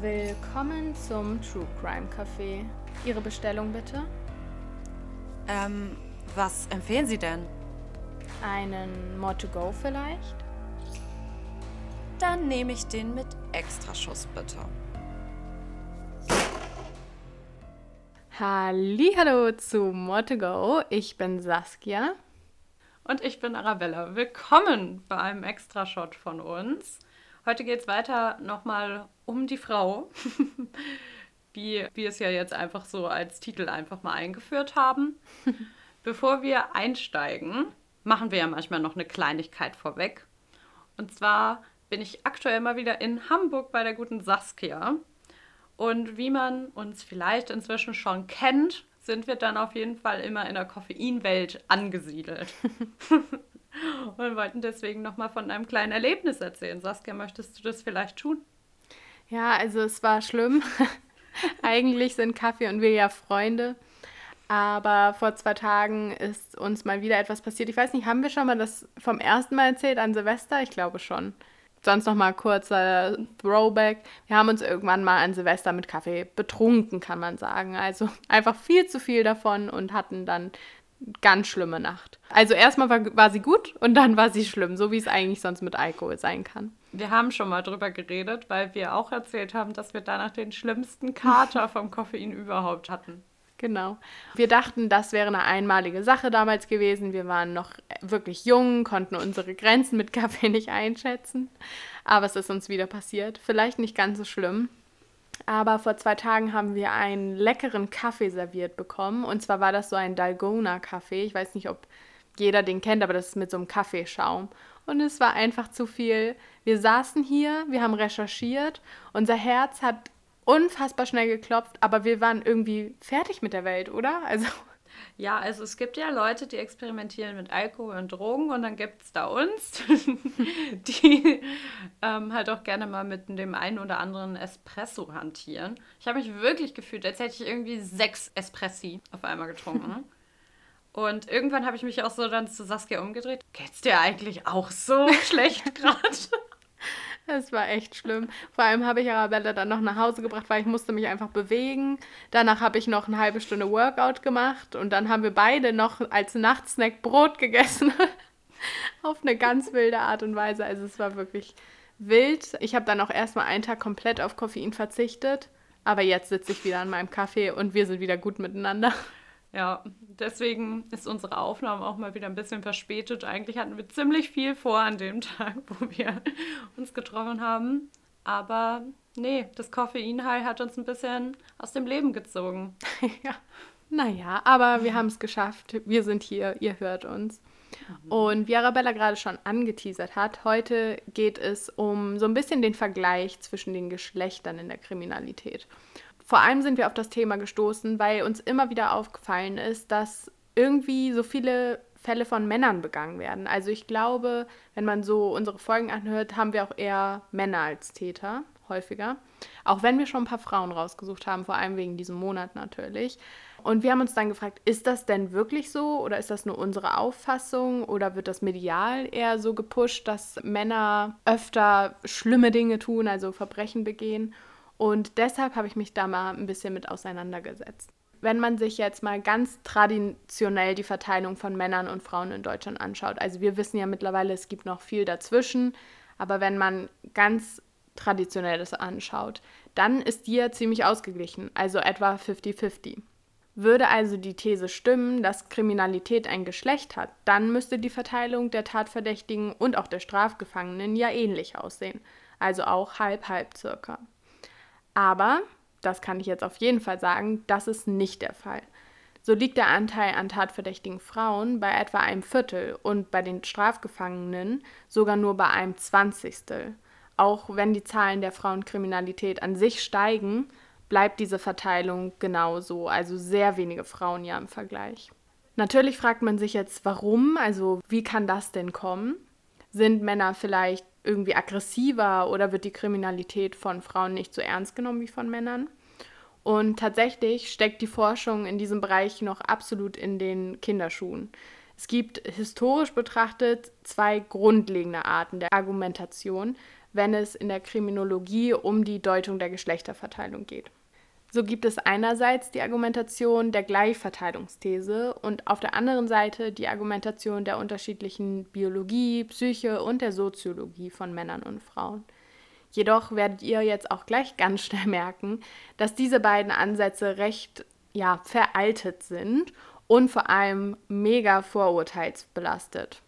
Willkommen zum True Crime Café. Ihre Bestellung bitte? Ähm, was empfehlen Sie denn? Einen More to Go vielleicht? Dann nehme ich den mit Extraschuss bitte. Hallo zu More to Go. Ich bin Saskia. Und ich bin Arabella. Willkommen bei einem Extrashot von uns. Heute geht es weiter nochmal um die Frau, wie wir es ja jetzt einfach so als Titel einfach mal eingeführt haben. Bevor wir einsteigen, machen wir ja manchmal noch eine Kleinigkeit vorweg. Und zwar bin ich aktuell mal wieder in Hamburg bei der guten Saskia. Und wie man uns vielleicht inzwischen schon kennt, sind wir dann auf jeden Fall immer in der Koffeinwelt angesiedelt. und wollten deswegen nochmal von einem kleinen Erlebnis erzählen. Saskia, möchtest du das vielleicht tun? Ja, also es war schlimm. Eigentlich sind Kaffee und wir ja Freunde. Aber vor zwei Tagen ist uns mal wieder etwas passiert. Ich weiß nicht, haben wir schon mal das vom ersten Mal erzählt an Silvester? Ich glaube schon. Sonst noch mal kurzer Throwback. Wir haben uns irgendwann mal an Silvester mit Kaffee betrunken, kann man sagen. Also einfach viel zu viel davon und hatten dann ganz schlimme Nacht. Also erstmal war, war sie gut und dann war sie schlimm, so wie es eigentlich sonst mit Alkohol sein kann. Wir haben schon mal drüber geredet, weil wir auch erzählt haben, dass wir danach den schlimmsten Kater vom Koffein überhaupt hatten. Genau. Wir dachten, das wäre eine einmalige Sache damals gewesen. Wir waren noch wirklich jung, konnten unsere Grenzen mit Kaffee nicht einschätzen. Aber es ist uns wieder passiert. Vielleicht nicht ganz so schlimm. Aber vor zwei Tagen haben wir einen leckeren Kaffee serviert bekommen. Und zwar war das so ein Dalgona-Kaffee. Ich weiß nicht, ob jeder den kennt, aber das ist mit so einem Kaffeeschaum. Und es war einfach zu viel. Wir saßen hier, wir haben recherchiert. Unser Herz hat unfassbar schnell geklopft, aber wir waren irgendwie fertig mit der Welt, oder? Also. Ja, also es gibt ja Leute, die experimentieren mit Alkohol und Drogen und dann gibt es da uns, die ähm, halt auch gerne mal mit dem einen oder anderen Espresso hantieren. Ich habe mich wirklich gefühlt, als hätte ich irgendwie sechs Espressi auf einmal getrunken. Und irgendwann habe ich mich auch so dann zu Saskia umgedreht. Geht's dir eigentlich auch so schlecht gerade? Es war echt schlimm. Vor allem habe ich Arabella dann noch nach Hause gebracht, weil ich musste mich einfach bewegen. Danach habe ich noch eine halbe Stunde Workout gemacht und dann haben wir beide noch als Nachtsnack Brot gegessen. auf eine ganz wilde Art und Weise. Also es war wirklich wild. Ich habe dann auch erstmal einen Tag komplett auf Koffein verzichtet. Aber jetzt sitze ich wieder an meinem Kaffee und wir sind wieder gut miteinander. Ja, deswegen ist unsere Aufnahme auch mal wieder ein bisschen verspätet. Eigentlich hatten wir ziemlich viel vor an dem Tag, wo wir uns getroffen haben. Aber nee, das Koffeinhai hat uns ein bisschen aus dem Leben gezogen. ja. Naja, aber wir haben es geschafft. Wir sind hier, ihr hört uns. Mhm. Und wie Arabella gerade schon angeteasert hat, heute geht es um so ein bisschen den Vergleich zwischen den Geschlechtern in der Kriminalität. Vor allem sind wir auf das Thema gestoßen, weil uns immer wieder aufgefallen ist, dass irgendwie so viele Fälle von Männern begangen werden. Also ich glaube, wenn man so unsere Folgen anhört, haben wir auch eher Männer als Täter, häufiger. Auch wenn wir schon ein paar Frauen rausgesucht haben, vor allem wegen diesem Monat natürlich. Und wir haben uns dann gefragt, ist das denn wirklich so oder ist das nur unsere Auffassung oder wird das medial eher so gepusht, dass Männer öfter schlimme Dinge tun, also Verbrechen begehen? Und deshalb habe ich mich da mal ein bisschen mit auseinandergesetzt. Wenn man sich jetzt mal ganz traditionell die Verteilung von Männern und Frauen in Deutschland anschaut, also wir wissen ja mittlerweile, es gibt noch viel dazwischen, aber wenn man ganz traditionell das anschaut, dann ist die ja ziemlich ausgeglichen, also etwa 50-50. Würde also die These stimmen, dass Kriminalität ein Geschlecht hat, dann müsste die Verteilung der Tatverdächtigen und auch der Strafgefangenen ja ähnlich aussehen, also auch halb-halb circa. Aber, das kann ich jetzt auf jeden Fall sagen, das ist nicht der Fall. So liegt der Anteil an tatverdächtigen Frauen bei etwa einem Viertel und bei den Strafgefangenen sogar nur bei einem Zwanzigstel. Auch wenn die Zahlen der Frauenkriminalität an sich steigen, bleibt diese Verteilung genauso, also sehr wenige Frauen ja im Vergleich. Natürlich fragt man sich jetzt, warum, also wie kann das denn kommen? Sind Männer vielleicht irgendwie aggressiver oder wird die Kriminalität von Frauen nicht so ernst genommen wie von Männern? Und tatsächlich steckt die Forschung in diesem Bereich noch absolut in den Kinderschuhen. Es gibt historisch betrachtet zwei grundlegende Arten der Argumentation, wenn es in der Kriminologie um die Deutung der Geschlechterverteilung geht. So gibt es einerseits die Argumentation der Gleichverteilungsthese und auf der anderen Seite die Argumentation der unterschiedlichen Biologie, Psyche und der Soziologie von Männern und Frauen. Jedoch werdet ihr jetzt auch gleich ganz schnell merken, dass diese beiden Ansätze recht ja, veraltet sind und vor allem mega vorurteilsbelastet.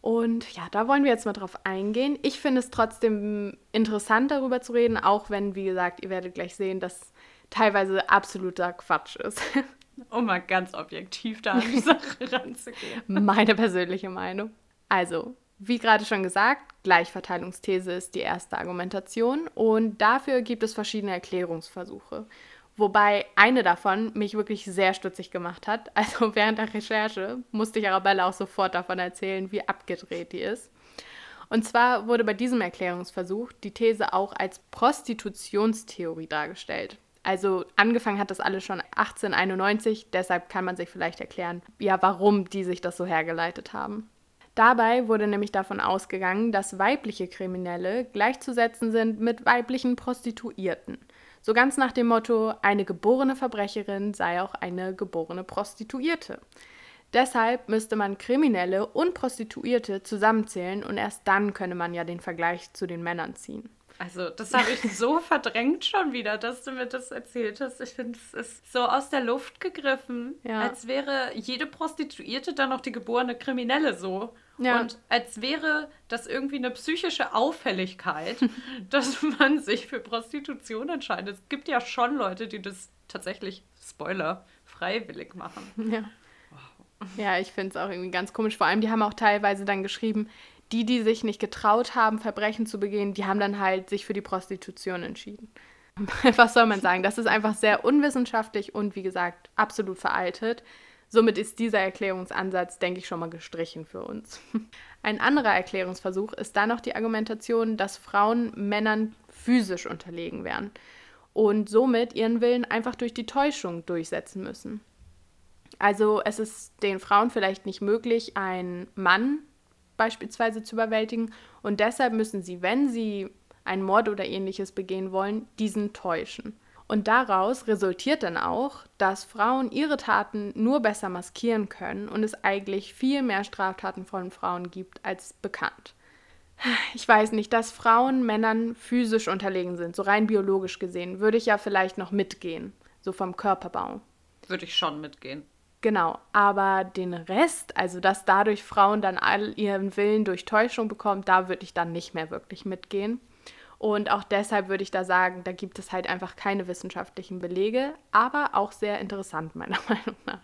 Und ja, da wollen wir jetzt mal drauf eingehen. Ich finde es trotzdem interessant, darüber zu reden, auch wenn, wie gesagt, ihr werdet gleich sehen, dass teilweise absoluter Quatsch ist. Um mal ganz objektiv da an die Sache ranzugehen. Meine persönliche Meinung. Also, wie gerade schon gesagt, Gleichverteilungsthese ist die erste Argumentation und dafür gibt es verschiedene Erklärungsversuche. Wobei eine davon mich wirklich sehr stutzig gemacht hat. Also während der Recherche musste ich Arabella auch sofort davon erzählen, wie abgedreht die ist. Und zwar wurde bei diesem Erklärungsversuch die These auch als Prostitutionstheorie dargestellt. Also angefangen hat das alles schon 1891, deshalb kann man sich vielleicht erklären, ja, warum die sich das so hergeleitet haben. Dabei wurde nämlich davon ausgegangen, dass weibliche Kriminelle gleichzusetzen sind mit weiblichen Prostituierten. So ganz nach dem Motto, eine geborene Verbrecherin sei auch eine geborene Prostituierte. Deshalb müsste man Kriminelle und Prostituierte zusammenzählen und erst dann könne man ja den Vergleich zu den Männern ziehen. Also, das habe ich so verdrängt schon wieder, dass du mir das erzählt hast. Ich finde, es ist so aus der Luft gegriffen, ja. als wäre jede Prostituierte dann noch die geborene Kriminelle so. Ja. Und als wäre das irgendwie eine psychische Auffälligkeit, dass man sich für Prostitution entscheidet. Es gibt ja schon Leute, die das tatsächlich, Spoiler, freiwillig machen. Ja. Wow. Ja, ich finde es auch irgendwie ganz komisch. Vor allem, die haben auch teilweise dann geschrieben, die, die sich nicht getraut haben, Verbrechen zu begehen, die haben dann halt sich für die Prostitution entschieden. Was soll man sagen? Das ist einfach sehr unwissenschaftlich und wie gesagt absolut veraltet. Somit ist dieser Erklärungsansatz, denke ich, schon mal gestrichen für uns. Ein anderer Erklärungsversuch ist dann noch die Argumentation, dass Frauen Männern physisch unterlegen wären und somit ihren Willen einfach durch die Täuschung durchsetzen müssen. Also es ist den Frauen vielleicht nicht möglich, einen Mann beispielsweise zu überwältigen. Und deshalb müssen sie, wenn sie einen Mord oder ähnliches begehen wollen, diesen täuschen. Und daraus resultiert dann auch, dass Frauen ihre Taten nur besser maskieren können und es eigentlich viel mehr Straftaten von Frauen gibt als bekannt. Ich weiß nicht, dass Frauen Männern physisch unterlegen sind, so rein biologisch gesehen, würde ich ja vielleicht noch mitgehen, so vom Körperbau. Würde ich schon mitgehen. Genau, aber den Rest, also dass dadurch Frauen dann all ihren Willen durch Täuschung bekommen, da würde ich dann nicht mehr wirklich mitgehen. Und auch deshalb würde ich da sagen, da gibt es halt einfach keine wissenschaftlichen Belege, aber auch sehr interessant meiner Meinung nach.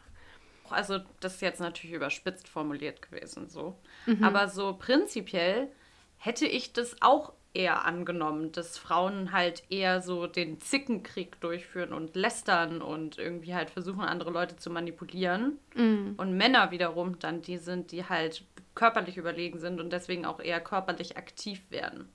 Also das ist jetzt natürlich überspitzt formuliert gewesen so, mhm. aber so prinzipiell hätte ich das auch eher angenommen, dass Frauen halt eher so den Zickenkrieg durchführen und lästern und irgendwie halt versuchen, andere Leute zu manipulieren. Mm. Und Männer wiederum dann die sind, die halt körperlich überlegen sind und deswegen auch eher körperlich aktiv werden.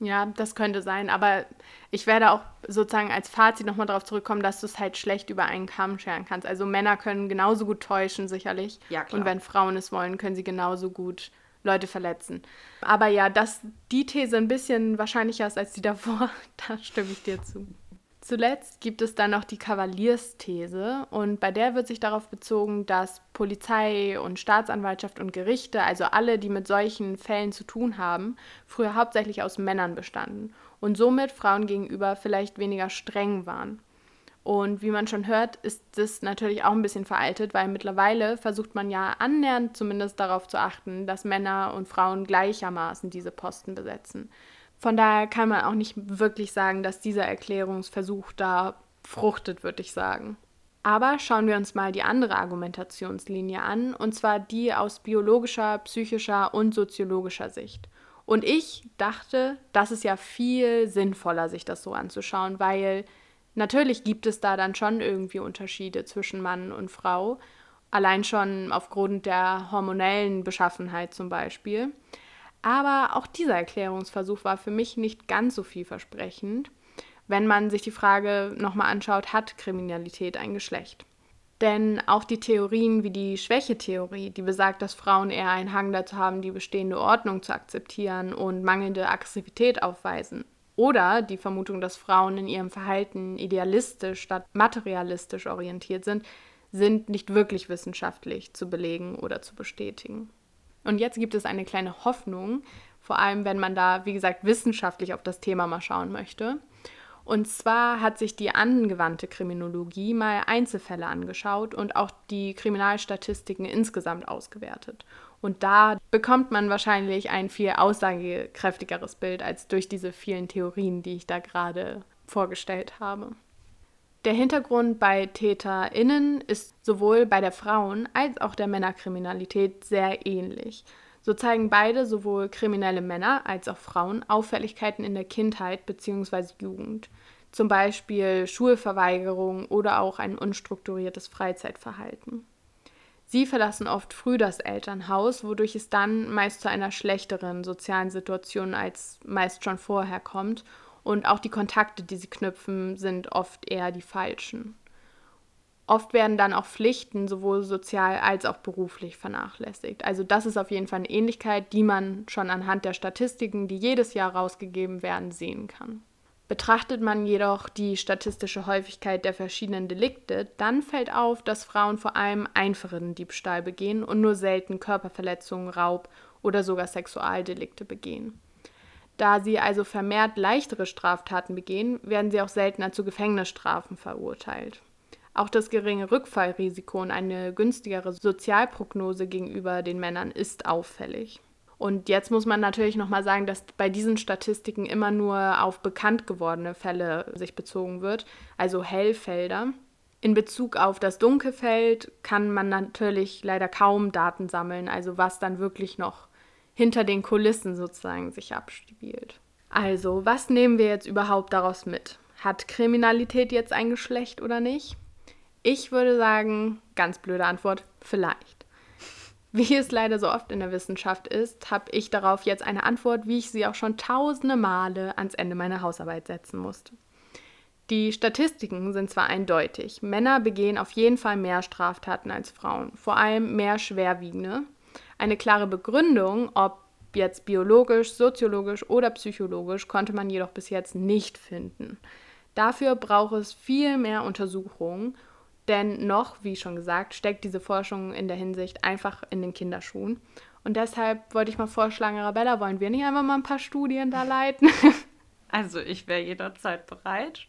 Ja, das könnte sein, aber ich werde auch sozusagen als Fazit nochmal darauf zurückkommen, dass du es halt schlecht über einen Kamm scheren kannst. Also Männer können genauso gut täuschen, sicherlich. Ja, klar. Und wenn Frauen es wollen, können sie genauso gut Leute verletzen. Aber ja, dass die These ein bisschen wahrscheinlicher ist als die davor, da stimme ich dir zu. Zuletzt gibt es dann noch die Kavaliersthese und bei der wird sich darauf bezogen, dass Polizei und Staatsanwaltschaft und Gerichte, also alle, die mit solchen Fällen zu tun haben, früher hauptsächlich aus Männern bestanden und somit Frauen gegenüber vielleicht weniger streng waren. Und wie man schon hört, ist das natürlich auch ein bisschen veraltet, weil mittlerweile versucht man ja annähernd zumindest darauf zu achten, dass Männer und Frauen gleichermaßen diese Posten besetzen. Von daher kann man auch nicht wirklich sagen, dass dieser Erklärungsversuch da fruchtet, würde ich sagen. Aber schauen wir uns mal die andere Argumentationslinie an, und zwar die aus biologischer, psychischer und soziologischer Sicht. Und ich dachte, das ist ja viel sinnvoller, sich das so anzuschauen, weil Natürlich gibt es da dann schon irgendwie Unterschiede zwischen Mann und Frau, allein schon aufgrund der hormonellen Beschaffenheit zum Beispiel. Aber auch dieser Erklärungsversuch war für mich nicht ganz so vielversprechend, wenn man sich die Frage nochmal anschaut, hat Kriminalität ein Geschlecht? Denn auch die Theorien wie die Schwächetheorie, die besagt, dass Frauen eher einen Hang dazu haben, die bestehende Ordnung zu akzeptieren und mangelnde Aggressivität aufweisen. Oder die Vermutung, dass Frauen in ihrem Verhalten idealistisch statt materialistisch orientiert sind, sind nicht wirklich wissenschaftlich zu belegen oder zu bestätigen. Und jetzt gibt es eine kleine Hoffnung, vor allem wenn man da, wie gesagt, wissenschaftlich auf das Thema mal schauen möchte. Und zwar hat sich die angewandte Kriminologie mal Einzelfälle angeschaut und auch die Kriminalstatistiken insgesamt ausgewertet. Und da bekommt man wahrscheinlich ein viel aussagekräftigeres Bild als durch diese vielen Theorien, die ich da gerade vorgestellt habe. Der Hintergrund bei TäterInnen ist sowohl bei der Frauen- als auch der Männerkriminalität sehr ähnlich. So zeigen beide, sowohl kriminelle Männer als auch Frauen, Auffälligkeiten in der Kindheit bzw. Jugend. Zum Beispiel Schulverweigerung oder auch ein unstrukturiertes Freizeitverhalten. Sie verlassen oft früh das Elternhaus, wodurch es dann meist zu einer schlechteren sozialen Situation als meist schon vorher kommt. Und auch die Kontakte, die sie knüpfen, sind oft eher die falschen. Oft werden dann auch Pflichten sowohl sozial als auch beruflich vernachlässigt. Also das ist auf jeden Fall eine Ähnlichkeit, die man schon anhand der Statistiken, die jedes Jahr rausgegeben werden, sehen kann. Betrachtet man jedoch die statistische Häufigkeit der verschiedenen Delikte, dann fällt auf, dass Frauen vor allem einfachen Diebstahl begehen und nur selten Körperverletzungen, Raub oder sogar Sexualdelikte begehen. Da sie also vermehrt leichtere Straftaten begehen, werden sie auch seltener zu Gefängnisstrafen verurteilt. Auch das geringe Rückfallrisiko und eine günstigere Sozialprognose gegenüber den Männern ist auffällig. Und jetzt muss man natürlich nochmal sagen, dass bei diesen Statistiken immer nur auf bekannt gewordene Fälle sich bezogen wird, also Hellfelder. In Bezug auf das Dunkelfeld kann man natürlich leider kaum Daten sammeln, also was dann wirklich noch hinter den Kulissen sozusagen sich abspielt. Also, was nehmen wir jetzt überhaupt daraus mit? Hat Kriminalität jetzt ein Geschlecht oder nicht? Ich würde sagen, ganz blöde Antwort, vielleicht. Wie es leider so oft in der Wissenschaft ist, habe ich darauf jetzt eine Antwort, wie ich sie auch schon tausende Male ans Ende meiner Hausarbeit setzen musste. Die Statistiken sind zwar eindeutig, Männer begehen auf jeden Fall mehr Straftaten als Frauen, vor allem mehr schwerwiegende. Eine klare Begründung, ob jetzt biologisch, soziologisch oder psychologisch, konnte man jedoch bis jetzt nicht finden. Dafür braucht es viel mehr Untersuchungen denn noch, wie schon gesagt, steckt diese Forschung in der Hinsicht einfach in den Kinderschuhen. Und deshalb wollte ich mal vorschlagen, Arabella, wollen wir nicht einfach mal ein paar Studien da leiten? Also ich wäre jederzeit bereit.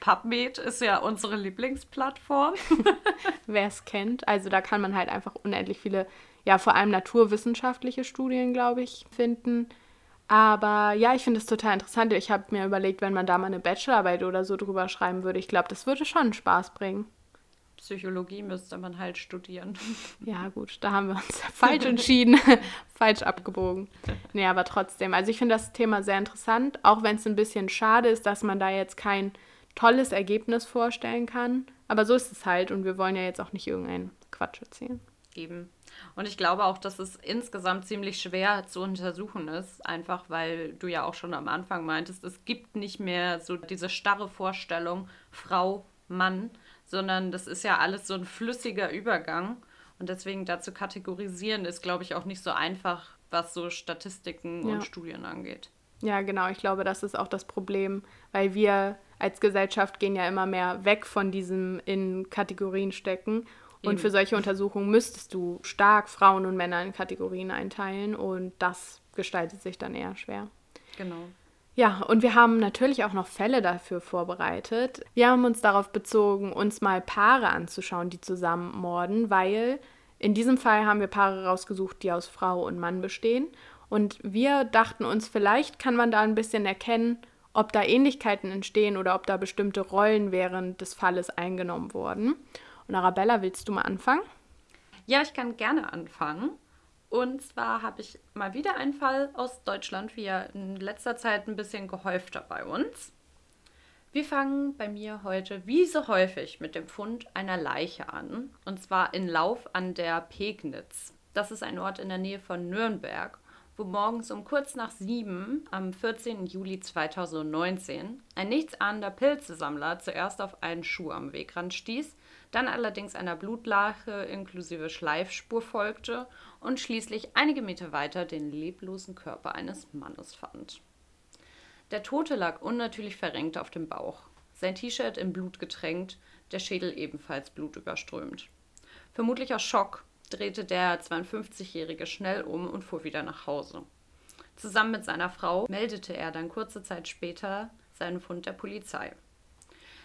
PubMed ist ja unsere Lieblingsplattform. Wer es kennt. Also da kann man halt einfach unendlich viele, ja vor allem naturwissenschaftliche Studien, glaube ich, finden. Aber ja, ich finde es total interessant. Ich habe mir überlegt, wenn man da mal eine Bachelorarbeit oder so drüber schreiben würde, ich glaube, das würde schon Spaß bringen. Psychologie müsste man halt studieren. Ja, gut, da haben wir uns falsch entschieden, falsch abgebogen. Nee, aber trotzdem. Also ich finde das Thema sehr interessant, auch wenn es ein bisschen schade ist, dass man da jetzt kein tolles Ergebnis vorstellen kann. Aber so ist es halt und wir wollen ja jetzt auch nicht irgendeinen Quatsch erzählen. Eben. Und ich glaube auch, dass es insgesamt ziemlich schwer zu untersuchen ist, einfach weil du ja auch schon am Anfang meintest, es gibt nicht mehr so diese starre Vorstellung Frau, Mann, sondern das ist ja alles so ein flüssiger Übergang. Und deswegen dazu kategorisieren ist, glaube ich, auch nicht so einfach, was so Statistiken ja. und Studien angeht. Ja, genau. Ich glaube, das ist auch das Problem, weil wir als Gesellschaft gehen ja immer mehr weg von diesem in Kategorien stecken. Und für solche Untersuchungen müsstest du stark Frauen und Männer in Kategorien einteilen und das gestaltet sich dann eher schwer. Genau. Ja, und wir haben natürlich auch noch Fälle dafür vorbereitet. Wir haben uns darauf bezogen, uns mal Paare anzuschauen, die zusammen morden, weil in diesem Fall haben wir Paare rausgesucht, die aus Frau und Mann bestehen. Und wir dachten uns, vielleicht kann man da ein bisschen erkennen, ob da Ähnlichkeiten entstehen oder ob da bestimmte Rollen während des Falles eingenommen wurden. Und Arabella, willst du mal anfangen? Ja, ich kann gerne anfangen. Und zwar habe ich mal wieder einen Fall aus Deutschland, wie ja in letzter Zeit ein bisschen gehäufter bei uns. Wir fangen bei mir heute wie so häufig mit dem Fund einer Leiche an. Und zwar in Lauf an der Pegnitz. Das ist ein Ort in der Nähe von Nürnberg, wo morgens um kurz nach sieben am 14. Juli 2019 ein nichtsahnender Pilzesammler zuerst auf einen Schuh am Wegrand stieß, dann allerdings einer Blutlache inklusive Schleifspur folgte und schließlich einige Meter weiter den leblosen Körper eines Mannes fand. Der Tote lag unnatürlich verrenkt auf dem Bauch, sein T-Shirt in Blut getränkt, der Schädel ebenfalls blutüberströmt. Vermutlich aus Schock drehte der 52-Jährige schnell um und fuhr wieder nach Hause. Zusammen mit seiner Frau meldete er dann kurze Zeit später seinen Fund der Polizei.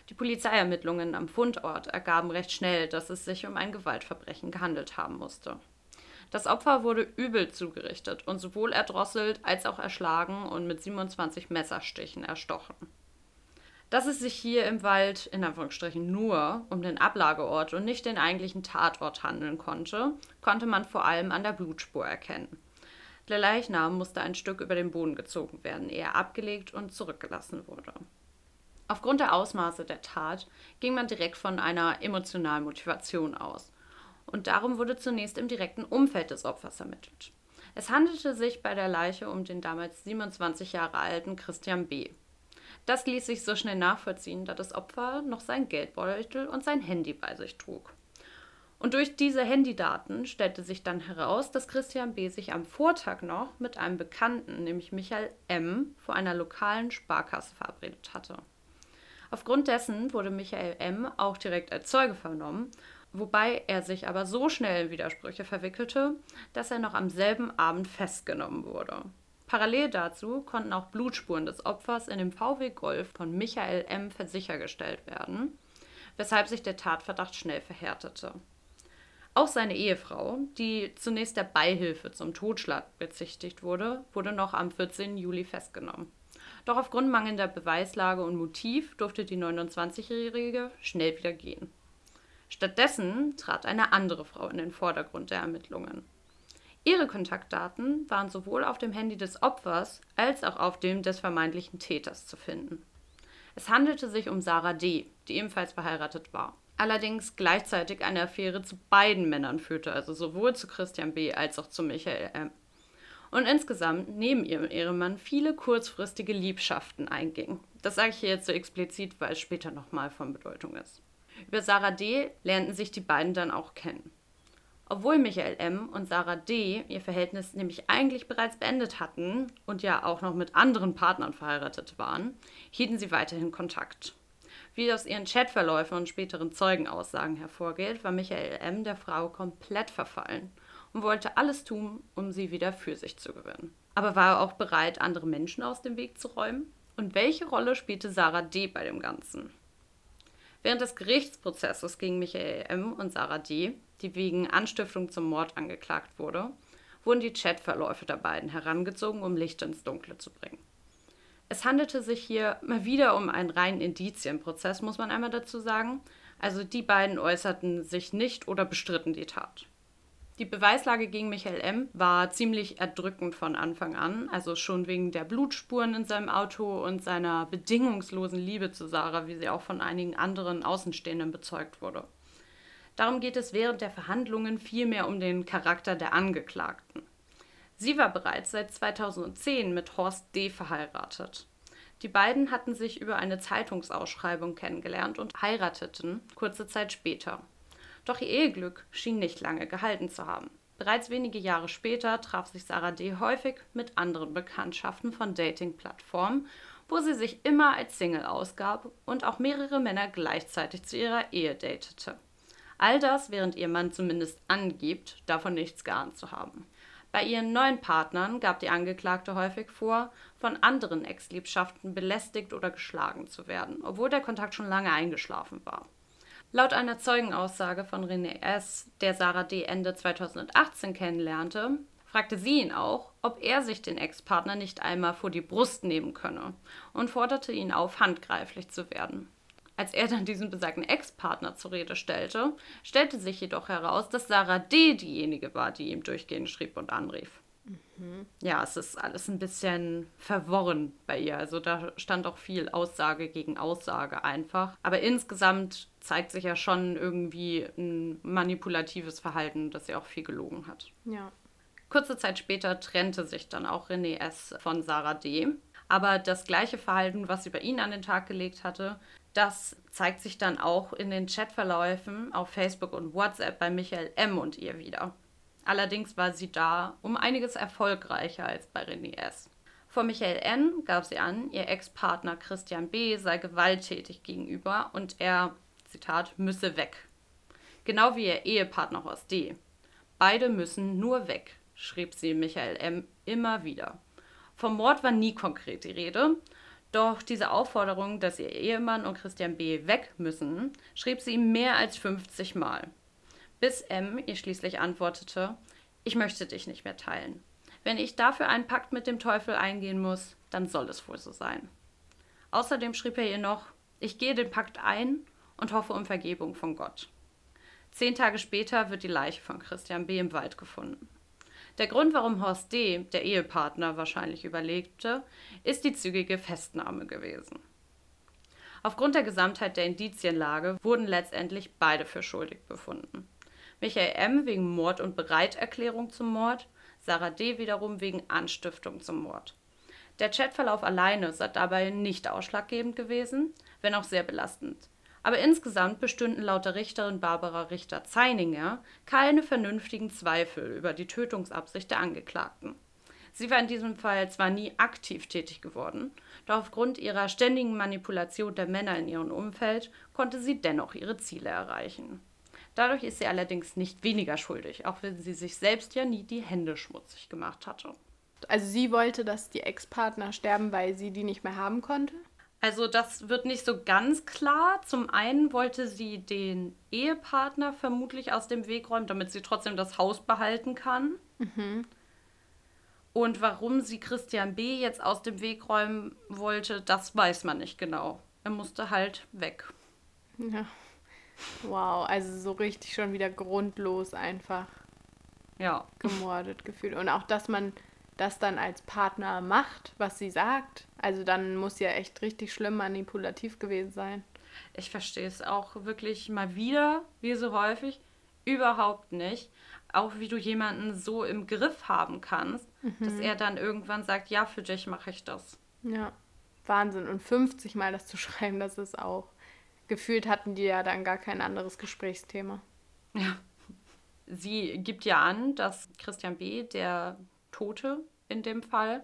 Die Polizeiermittlungen am Fundort ergaben recht schnell, dass es sich um ein Gewaltverbrechen gehandelt haben musste. Das Opfer wurde übel zugerichtet und sowohl erdrosselt als auch erschlagen und mit 27 Messerstichen erstochen. Dass es sich hier im Wald in Anführungsstrichen nur um den Ablageort und nicht den eigentlichen Tatort handeln konnte, konnte man vor allem an der Blutspur erkennen. Der Leichnam musste ein Stück über den Boden gezogen werden, ehe er abgelegt und zurückgelassen wurde. Aufgrund der Ausmaße der Tat ging man direkt von einer emotionalen Motivation aus. Und darum wurde zunächst im direkten Umfeld des Opfers ermittelt. Es handelte sich bei der Leiche um den damals 27 Jahre alten Christian B. Das ließ sich so schnell nachvollziehen, da das Opfer noch sein Geldbeutel und sein Handy bei sich trug. Und durch diese Handydaten stellte sich dann heraus, dass Christian B. sich am Vortag noch mit einem Bekannten, nämlich Michael M., vor einer lokalen Sparkasse verabredet hatte. Aufgrund dessen wurde Michael M. auch direkt als Zeuge vernommen, wobei er sich aber so schnell in Widersprüche verwickelte, dass er noch am selben Abend festgenommen wurde. Parallel dazu konnten auch Blutspuren des Opfers in dem VW Golf von Michael M. sichergestellt werden, weshalb sich der Tatverdacht schnell verhärtete. Auch seine Ehefrau, die zunächst der Beihilfe zum Totschlag bezichtigt wurde, wurde noch am 14. Juli festgenommen. Doch aufgrund mangelnder Beweislage und Motiv durfte die 29-Jährige schnell wieder gehen. Stattdessen trat eine andere Frau in den Vordergrund der Ermittlungen. Ihre Kontaktdaten waren sowohl auf dem Handy des Opfers als auch auf dem des vermeintlichen Täters zu finden. Es handelte sich um Sarah D., die ebenfalls verheiratet war. Allerdings gleichzeitig eine Affäre zu beiden Männern führte, also sowohl zu Christian B. als auch zu Michael M. Und insgesamt neben ihrem Ehemann viele kurzfristige Liebschaften einging. Das sage ich hier jetzt so explizit, weil es später nochmal von Bedeutung ist. Über Sarah D. lernten sich die beiden dann auch kennen. Obwohl Michael M. und Sarah D. ihr Verhältnis nämlich eigentlich bereits beendet hatten und ja auch noch mit anderen Partnern verheiratet waren, hielten sie weiterhin Kontakt. Wie aus ihren Chatverläufen und späteren Zeugenaussagen hervorgeht, war Michael M. der Frau komplett verfallen und wollte alles tun, um sie wieder für sich zu gewinnen. Aber war er auch bereit, andere Menschen aus dem Weg zu räumen? Und welche Rolle spielte Sarah D. bei dem Ganzen? Während des Gerichtsprozesses gegen Michael M. und Sarah D die wegen Anstiftung zum Mord angeklagt wurde, wurden die Chatverläufe der beiden herangezogen, um Licht ins Dunkle zu bringen. Es handelte sich hier mal wieder um einen reinen Indizienprozess, muss man einmal dazu sagen. Also die beiden äußerten sich nicht oder bestritten die Tat. Die Beweislage gegen Michael M. war ziemlich erdrückend von Anfang an, also schon wegen der Blutspuren in seinem Auto und seiner bedingungslosen Liebe zu Sarah, wie sie auch von einigen anderen Außenstehenden bezeugt wurde. Darum geht es während der Verhandlungen vielmehr um den Charakter der Angeklagten. Sie war bereits seit 2010 mit Horst D. verheiratet. Die beiden hatten sich über eine Zeitungsausschreibung kennengelernt und heirateten kurze Zeit später. Doch ihr Eheglück schien nicht lange gehalten zu haben. Bereits wenige Jahre später traf sich Sarah D. häufig mit anderen Bekanntschaften von Dating-Plattformen, wo sie sich immer als Single ausgab und auch mehrere Männer gleichzeitig zu ihrer Ehe datete. All das, während ihr Mann zumindest angibt, davon nichts geahnt zu haben. Bei ihren neuen Partnern gab die Angeklagte häufig vor, von anderen Ex-Liebschaften belästigt oder geschlagen zu werden, obwohl der Kontakt schon lange eingeschlafen war. Laut einer Zeugenaussage von René S., der Sarah D. Ende 2018 kennenlernte, fragte sie ihn auch, ob er sich den Ex-Partner nicht einmal vor die Brust nehmen könne und forderte ihn auf, handgreiflich zu werden. Als er dann diesen besagten Ex-Partner zur Rede stellte, stellte sich jedoch heraus, dass Sarah D. diejenige war, die ihm durchgehend schrieb und anrief. Mhm. Ja, es ist alles ein bisschen verworren bei ihr. Also da stand auch viel Aussage gegen Aussage einfach. Aber insgesamt zeigt sich ja schon irgendwie ein manipulatives Verhalten, dass sie auch viel gelogen hat. Ja. Kurze Zeit später trennte sich dann auch René S. von Sarah D. Aber das gleiche Verhalten, was sie bei ihnen an den Tag gelegt hatte, das zeigt sich dann auch in den Chatverläufen auf Facebook und WhatsApp bei Michael M. und ihr wieder. Allerdings war sie da um einiges erfolgreicher als bei René S. Vor Michael N. gab sie an, ihr Ex-Partner Christian B. sei gewalttätig gegenüber und er, Zitat, müsse weg. Genau wie ihr Ehepartner Horst D. Beide müssen nur weg, schrieb sie Michael M. immer wieder. Vom Mord war nie konkret die Rede, doch diese Aufforderung, dass ihr Ehemann und Christian B. weg müssen, schrieb sie mehr als 50 Mal bis M ihr schließlich antwortete, ich möchte dich nicht mehr teilen. Wenn ich dafür einen Pakt mit dem Teufel eingehen muss, dann soll es wohl so sein. Außerdem schrieb er ihr noch, ich gehe den Pakt ein und hoffe um Vergebung von Gott. Zehn Tage später wird die Leiche von Christian B. im Wald gefunden. Der Grund, warum Horst D., der Ehepartner, wahrscheinlich überlebte, ist die zügige Festnahme gewesen. Aufgrund der Gesamtheit der Indizienlage wurden letztendlich beide für schuldig befunden. Michael M. wegen Mord und Bereiterklärung zum Mord, Sarah D. wiederum wegen Anstiftung zum Mord. Der Chatverlauf alleine sei dabei nicht ausschlaggebend gewesen, wenn auch sehr belastend. Aber insgesamt bestünden laut der Richterin Barbara Richter-Zeininger keine vernünftigen Zweifel über die Tötungsabsicht der Angeklagten. Sie war in diesem Fall zwar nie aktiv tätig geworden, doch aufgrund ihrer ständigen Manipulation der Männer in ihrem Umfeld konnte sie dennoch ihre Ziele erreichen. Dadurch ist sie allerdings nicht weniger schuldig, auch wenn sie sich selbst ja nie die Hände schmutzig gemacht hatte. Also sie wollte, dass die Ex-Partner sterben, weil sie die nicht mehr haben konnte? Also das wird nicht so ganz klar. Zum einen wollte sie den Ehepartner vermutlich aus dem Weg räumen, damit sie trotzdem das Haus behalten kann. Mhm. Und warum sie Christian B. jetzt aus dem Weg räumen wollte, das weiß man nicht genau. Er musste halt weg. Ja. Wow, also so richtig schon wieder grundlos einfach ja. gemordet gefühlt. Und auch, dass man das dann als Partner macht, was sie sagt. Also dann muss ja echt richtig schlimm manipulativ gewesen sein. Ich verstehe es auch wirklich mal wieder, wie so häufig, überhaupt nicht. Auch wie du jemanden so im Griff haben kannst, mhm. dass er dann irgendwann sagt, ja, für dich mache ich das. Ja, Wahnsinn. Und 50 Mal das zu schreiben, das ist auch gefühlt hatten die ja dann gar kein anderes Gesprächsthema. Ja. Sie gibt ja an, dass Christian B., der Tote in dem Fall,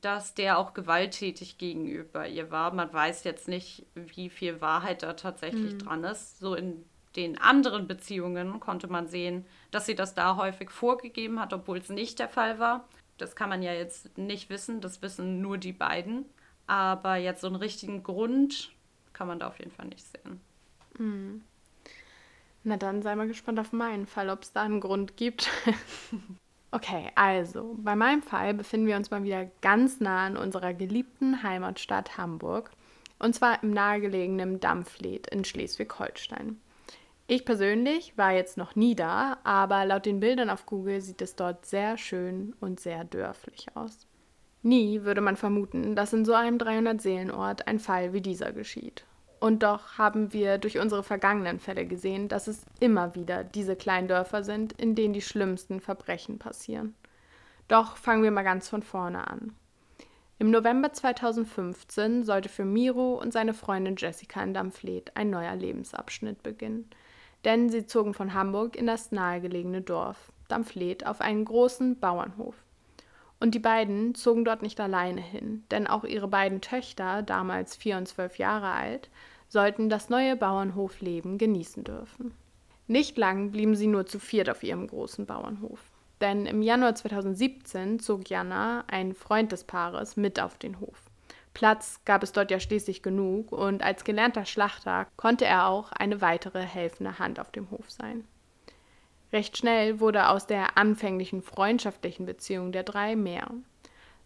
dass der auch gewalttätig gegenüber ihr war. Man weiß jetzt nicht, wie viel Wahrheit da tatsächlich mhm. dran ist. So in den anderen Beziehungen konnte man sehen, dass sie das da häufig vorgegeben hat, obwohl es nicht der Fall war. Das kann man ja jetzt nicht wissen, das wissen nur die beiden. Aber jetzt so einen richtigen Grund kann man da auf jeden Fall nicht sehen. Mhm. Na dann sei mal gespannt auf meinen Fall, ob es da einen Grund gibt. okay, also bei meinem Fall befinden wir uns mal wieder ganz nah an unserer geliebten Heimatstadt Hamburg und zwar im nahegelegenen Dampfled in Schleswig-Holstein. Ich persönlich war jetzt noch nie da, aber laut den Bildern auf Google sieht es dort sehr schön und sehr dörflich aus. Nie würde man vermuten, dass in so einem 300-Seelenort ein Fall wie dieser geschieht. Und doch haben wir durch unsere vergangenen Fälle gesehen, dass es immer wieder diese kleinen Dörfer sind, in denen die schlimmsten Verbrechen passieren. Doch fangen wir mal ganz von vorne an. Im November 2015 sollte für Miro und seine Freundin Jessica in Dampfled ein neuer Lebensabschnitt beginnen. Denn sie zogen von Hamburg in das nahegelegene Dorf Dampfled auf einen großen Bauernhof. Und die beiden zogen dort nicht alleine hin, denn auch ihre beiden Töchter, damals vier und zwölf Jahre alt, sollten das neue Bauernhofleben genießen dürfen. Nicht lang blieben sie nur zu viert auf ihrem großen Bauernhof. Denn im Januar 2017 zog Jana, ein Freund des Paares, mit auf den Hof. Platz gab es dort ja schließlich genug und als gelernter Schlachter konnte er auch eine weitere helfende Hand auf dem Hof sein. Recht schnell wurde aus der anfänglichen freundschaftlichen Beziehung der drei mehr.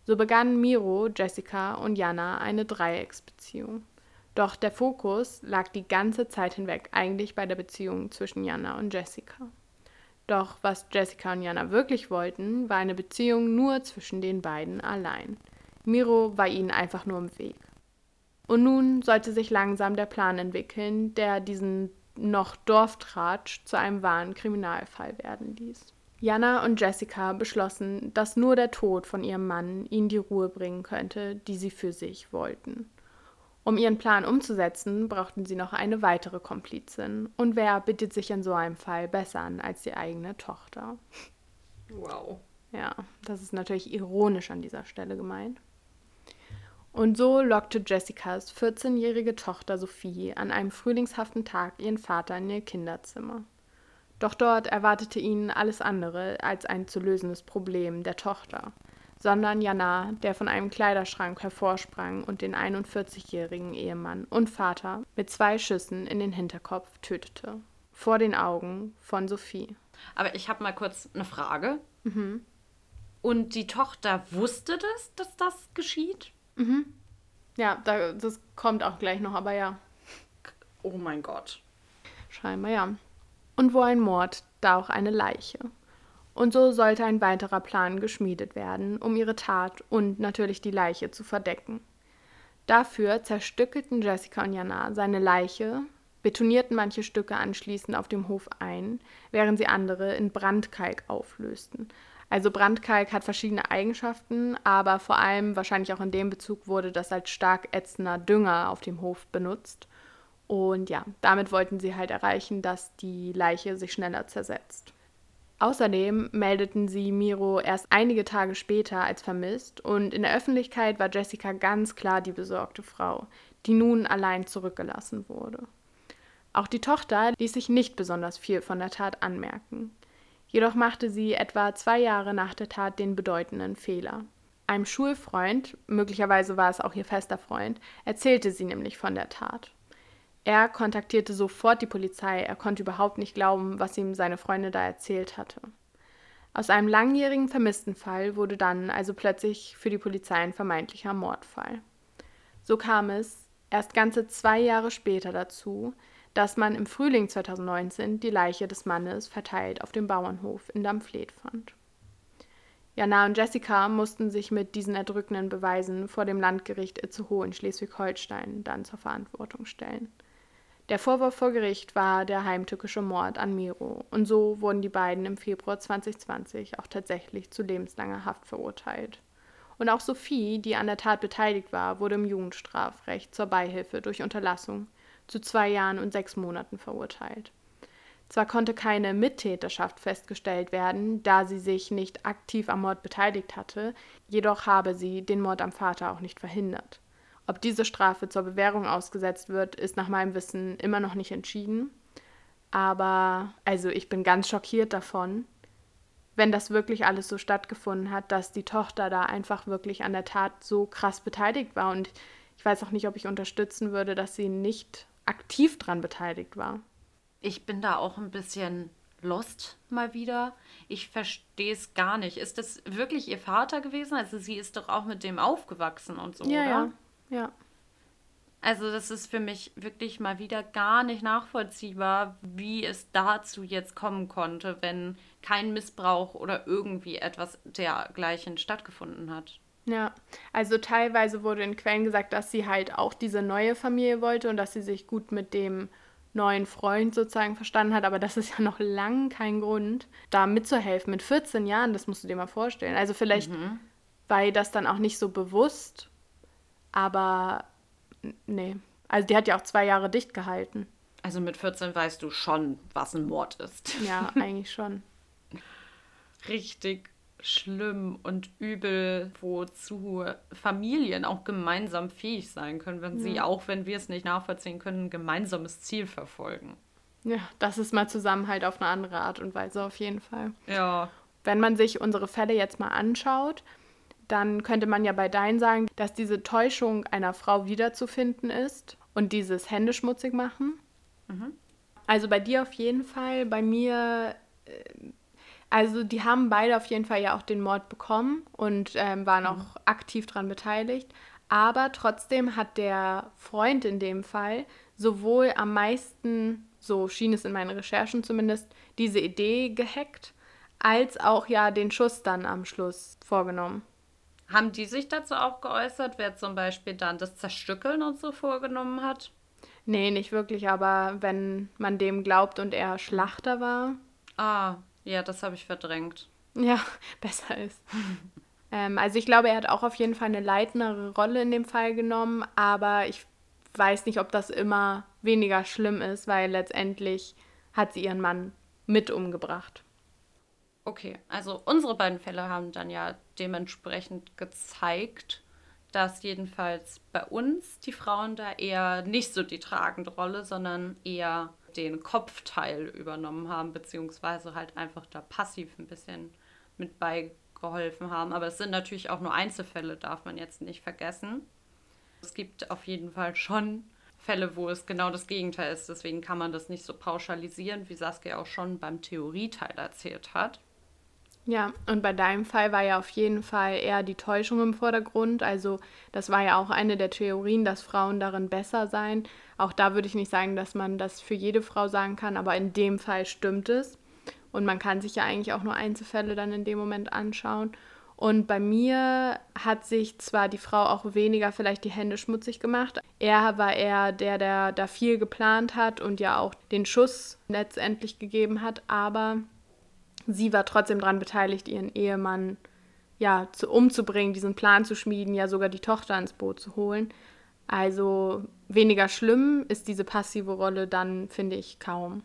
So begannen Miro, Jessica und Jana eine Dreiecksbeziehung. Doch der Fokus lag die ganze Zeit hinweg eigentlich bei der Beziehung zwischen Jana und Jessica. Doch was Jessica und Jana wirklich wollten, war eine Beziehung nur zwischen den beiden allein. Miro war ihnen einfach nur im Weg. Und nun sollte sich langsam der Plan entwickeln, der diesen noch Dorftratsch zu einem wahren Kriminalfall werden ließ. Jana und Jessica beschlossen, dass nur der Tod von ihrem Mann ihnen die Ruhe bringen könnte, die sie für sich wollten. Um ihren Plan umzusetzen, brauchten sie noch eine weitere Komplizin. Und wer bittet sich in so einem Fall besser an als die eigene Tochter? Wow. Ja, das ist natürlich ironisch an dieser Stelle gemeint. Und so lockte Jessicas 14-jährige Tochter Sophie an einem frühlingshaften Tag ihren Vater in ihr Kinderzimmer. Doch dort erwartete ihn alles andere als ein zu lösendes Problem der Tochter, sondern Jana, der von einem Kleiderschrank hervorsprang und den 41-jährigen Ehemann und Vater mit zwei Schüssen in den Hinterkopf tötete. Vor den Augen von Sophie. Aber ich habe mal kurz eine Frage. Mhm. Und die Tochter wusste das, dass das geschieht? Mhm. Ja, da, das kommt auch gleich noch, aber ja. Oh mein Gott. Scheinbar ja. Und wo ein Mord, da auch eine Leiche. Und so sollte ein weiterer Plan geschmiedet werden, um ihre Tat und natürlich die Leiche zu verdecken. Dafür zerstückelten Jessica und Jana seine Leiche, betonierten manche Stücke anschließend auf dem Hof ein, während sie andere in Brandkalk auflösten, also Brandkalk hat verschiedene Eigenschaften, aber vor allem wahrscheinlich auch in dem Bezug wurde das als stark ätzender Dünger auf dem Hof benutzt. Und ja, damit wollten sie halt erreichen, dass die Leiche sich schneller zersetzt. Außerdem meldeten sie Miro erst einige Tage später als vermisst und in der Öffentlichkeit war Jessica ganz klar die besorgte Frau, die nun allein zurückgelassen wurde. Auch die Tochter ließ sich nicht besonders viel von der Tat anmerken. Jedoch machte sie etwa zwei Jahre nach der Tat den bedeutenden Fehler. Einem Schulfreund, möglicherweise war es auch ihr fester Freund, erzählte sie nämlich von der Tat. Er kontaktierte sofort die Polizei, er konnte überhaupt nicht glauben, was ihm seine Freunde da erzählt hatte. Aus einem langjährigen Vermisstenfall wurde dann also plötzlich für die Polizei ein vermeintlicher Mordfall. So kam es erst ganze zwei Jahre später dazu, dass man im Frühling 2019 die Leiche des Mannes verteilt auf dem Bauernhof in Damfleet fand. Jana und Jessica mussten sich mit diesen erdrückenden Beweisen vor dem Landgericht Itzehoe in Schleswig-Holstein dann zur Verantwortung stellen. Der Vorwurf vor Gericht war der heimtückische Mord an Miro und so wurden die beiden im Februar 2020 auch tatsächlich zu lebenslanger Haft verurteilt. Und auch Sophie, die an der Tat beteiligt war, wurde im Jugendstrafrecht zur Beihilfe durch Unterlassung zu zwei Jahren und sechs Monaten verurteilt. Zwar konnte keine Mittäterschaft festgestellt werden, da sie sich nicht aktiv am Mord beteiligt hatte, jedoch habe sie den Mord am Vater auch nicht verhindert. Ob diese Strafe zur Bewährung ausgesetzt wird, ist nach meinem Wissen immer noch nicht entschieden. Aber also ich bin ganz schockiert davon, wenn das wirklich alles so stattgefunden hat, dass die Tochter da einfach wirklich an der Tat so krass beteiligt war. Und ich weiß auch nicht, ob ich unterstützen würde, dass sie nicht aktiv dran beteiligt war. Ich bin da auch ein bisschen lost mal wieder. Ich verstehe es gar nicht. Ist das wirklich ihr Vater gewesen? Also sie ist doch auch mit dem aufgewachsen und so, ja, oder? Ja, ja. Also das ist für mich wirklich mal wieder gar nicht nachvollziehbar, wie es dazu jetzt kommen konnte, wenn kein Missbrauch oder irgendwie etwas dergleichen stattgefunden hat. Ja, also teilweise wurde in Quellen gesagt, dass sie halt auch diese neue Familie wollte und dass sie sich gut mit dem neuen Freund sozusagen verstanden hat, aber das ist ja noch lang kein Grund, da mitzuhelfen. Mit 14 Jahren, das musst du dir mal vorstellen. Also vielleicht mhm. war ihr das dann auch nicht so bewusst, aber nee. Also die hat ja auch zwei Jahre dicht gehalten. Also mit 14 weißt du schon, was ein Mord ist. Ja, eigentlich schon. Richtig schlimm und übel, wozu Familien auch gemeinsam fähig sein können, wenn sie, auch wenn wir es nicht nachvollziehen können, ein gemeinsames Ziel verfolgen. Ja, das ist mal Zusammenhalt auf eine andere Art und Weise auf jeden Fall. Ja. Wenn man sich unsere Fälle jetzt mal anschaut, dann könnte man ja bei deinen sagen, dass diese Täuschung einer Frau wiederzufinden ist und dieses Hände schmutzig machen. Mhm. Also bei dir auf jeden Fall, bei mir äh, also die haben beide auf jeden Fall ja auch den Mord bekommen und ähm, waren auch mhm. aktiv daran beteiligt. Aber trotzdem hat der Freund in dem Fall sowohl am meisten, so schien es in meinen Recherchen zumindest, diese Idee gehackt, als auch ja den Schuss dann am Schluss vorgenommen. Haben die sich dazu auch geäußert, wer zum Beispiel dann das Zerstückeln und so vorgenommen hat? Nee, nicht wirklich, aber wenn man dem glaubt und er Schlachter war. Ah, Ja, das habe ich verdrängt. Ja, besser ist. ähm, also ich glaube, er hat auch auf jeden Fall eine leitendere Rolle in dem Fall genommen, aber ich weiß nicht, ob das immer weniger schlimm ist, weil letztendlich hat sie ihren Mann mit umgebracht. Okay, also unsere beiden Fälle haben dann ja dementsprechend gezeigt, dass jedenfalls bei uns die Frauen da eher nicht so die tragende Rolle, sondern eher den Kopfteil übernommen haben, beziehungsweise halt einfach da passiv ein bisschen mit beigeholfen haben. Aber es sind natürlich auch nur Einzelfälle, darf man jetzt nicht vergessen. Es gibt auf jeden Fall schon Fälle, wo es genau das Gegenteil ist. Deswegen kann man das nicht so pauschalisieren, wie Saskia auch schon beim Theorieteil erzählt hat. Ja, und bei deinem Fall war ja auf jeden Fall eher die Täuschung im Vordergrund. Also das war ja auch eine der Theorien, dass Frauen darin besser seien. Auch da würde ich nicht sagen, dass man das für jede Frau sagen kann, aber in dem Fall stimmt es. Und man kann sich ja eigentlich auch nur Einzelfälle dann in dem Moment anschauen. Und bei mir hat sich zwar die Frau auch weniger vielleicht die Hände schmutzig gemacht. Er war eher der, der da viel geplant hat und ja auch den Schuss letztendlich gegeben hat, aber sie war trotzdem daran beteiligt, ihren Ehemann ja zu, umzubringen, diesen Plan zu schmieden, ja sogar die Tochter ins Boot zu holen. Also weniger schlimm ist diese passive Rolle dann, finde ich, kaum.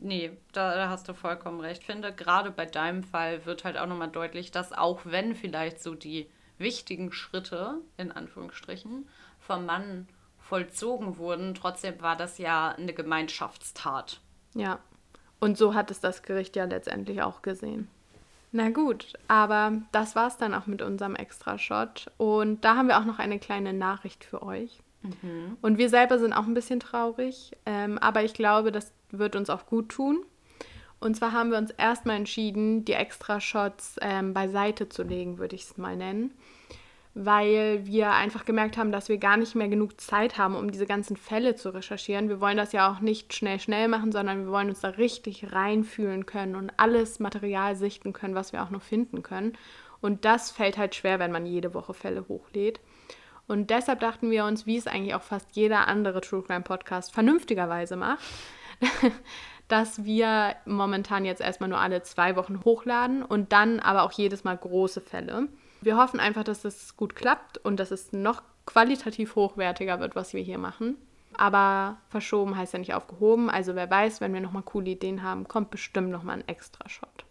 Nee, da, da, hast du vollkommen recht. Ich finde, gerade bei deinem Fall wird halt auch nochmal deutlich, dass auch wenn vielleicht so die wichtigen Schritte, in Anführungsstrichen, vom Mann vollzogen wurden, trotzdem war das ja eine Gemeinschaftstat. Ja, und so hat es das Gericht ja letztendlich auch gesehen. Na gut, aber das war es dann auch mit unserem Extra-Shot. Und da haben wir auch noch eine kleine Nachricht für euch. Mhm. Und wir selber sind auch ein bisschen traurig, ähm, aber ich glaube, das wird uns auch gut tun. Und zwar haben wir uns erstmal entschieden, die Extra-Shots ähm, beiseite zu legen, würde ich es mal nennen weil wir einfach gemerkt haben, dass wir gar nicht mehr genug Zeit haben, um diese ganzen Fälle zu recherchieren. Wir wollen das ja auch nicht schnell, schnell machen, sondern wir wollen uns da richtig reinfühlen können und alles Material sichten können, was wir auch noch finden können. Und das fällt halt schwer, wenn man jede Woche Fälle hochlädt. Und deshalb dachten wir uns, wie es eigentlich auch fast jeder andere True Crime Podcast vernünftigerweise macht, dass wir momentan jetzt erstmal nur alle zwei Wochen hochladen und dann aber auch jedes Mal große Fälle. Wir hoffen einfach, dass es gut klappt und dass es noch qualitativ hochwertiger wird, was wir hier machen. Aber verschoben heißt ja nicht aufgehoben. Also wer weiß, wenn wir nochmal coole Ideen haben, kommt bestimmt nochmal ein extra Shot.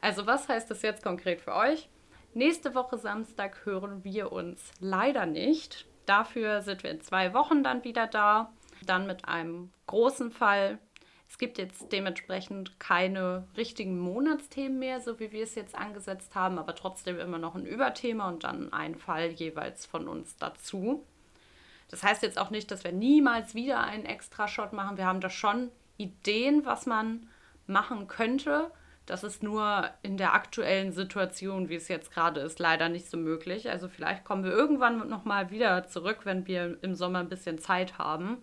Also was heißt das jetzt konkret für euch? Nächste Woche Samstag hören wir uns leider nicht. Dafür sind wir in zwei Wochen dann wieder da. Dann mit einem großen Fall, es gibt jetzt dementsprechend keine richtigen Monatsthemen mehr, so wie wir es jetzt angesetzt haben, aber trotzdem immer noch ein Überthema und dann ein Fall jeweils von uns dazu. Das heißt jetzt auch nicht, dass wir niemals wieder einen Extra-Shot machen. Wir haben da schon Ideen, was man machen könnte. Das ist nur in der aktuellen Situation, wie es jetzt gerade ist, leider nicht so möglich. Also vielleicht kommen wir irgendwann nochmal wieder zurück, wenn wir im Sommer ein bisschen Zeit haben,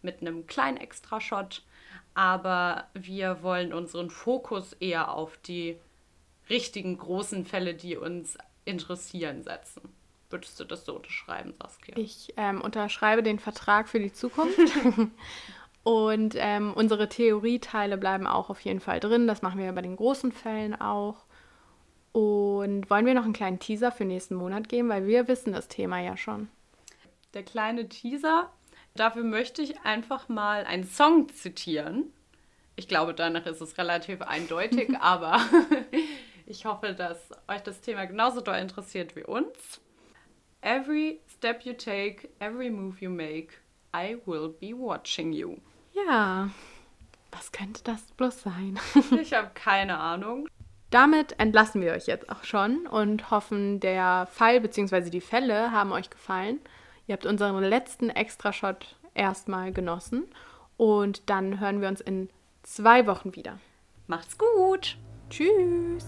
mit einem kleinen Extra-Shot aber wir wollen unseren Fokus eher auf die richtigen großen Fälle, die uns interessieren, setzen. Würdest du das so unterschreiben, Saskia? Ich ähm, unterschreibe den Vertrag für die Zukunft. Und ähm, unsere Theorieteile bleiben auch auf jeden Fall drin. Das machen wir bei den großen Fällen auch. Und wollen wir noch einen kleinen Teaser für nächsten Monat geben, weil wir wissen das Thema ja schon. Der kleine Teaser Dafür möchte ich einfach mal einen Song zitieren. Ich glaube, danach ist es relativ eindeutig, aber ich hoffe, dass euch das Thema genauso doll interessiert wie uns. Every step you take, every move you make, I will be watching you. Ja, was könnte das bloß sein? ich habe keine Ahnung. Damit entlassen wir euch jetzt auch schon und hoffen, der Fall bzw. die Fälle haben euch gefallen. Ihr habt unseren letzten Extra-Shot erstmal genossen und dann hören wir uns in zwei Wochen wieder. Macht's gut. Tschüss.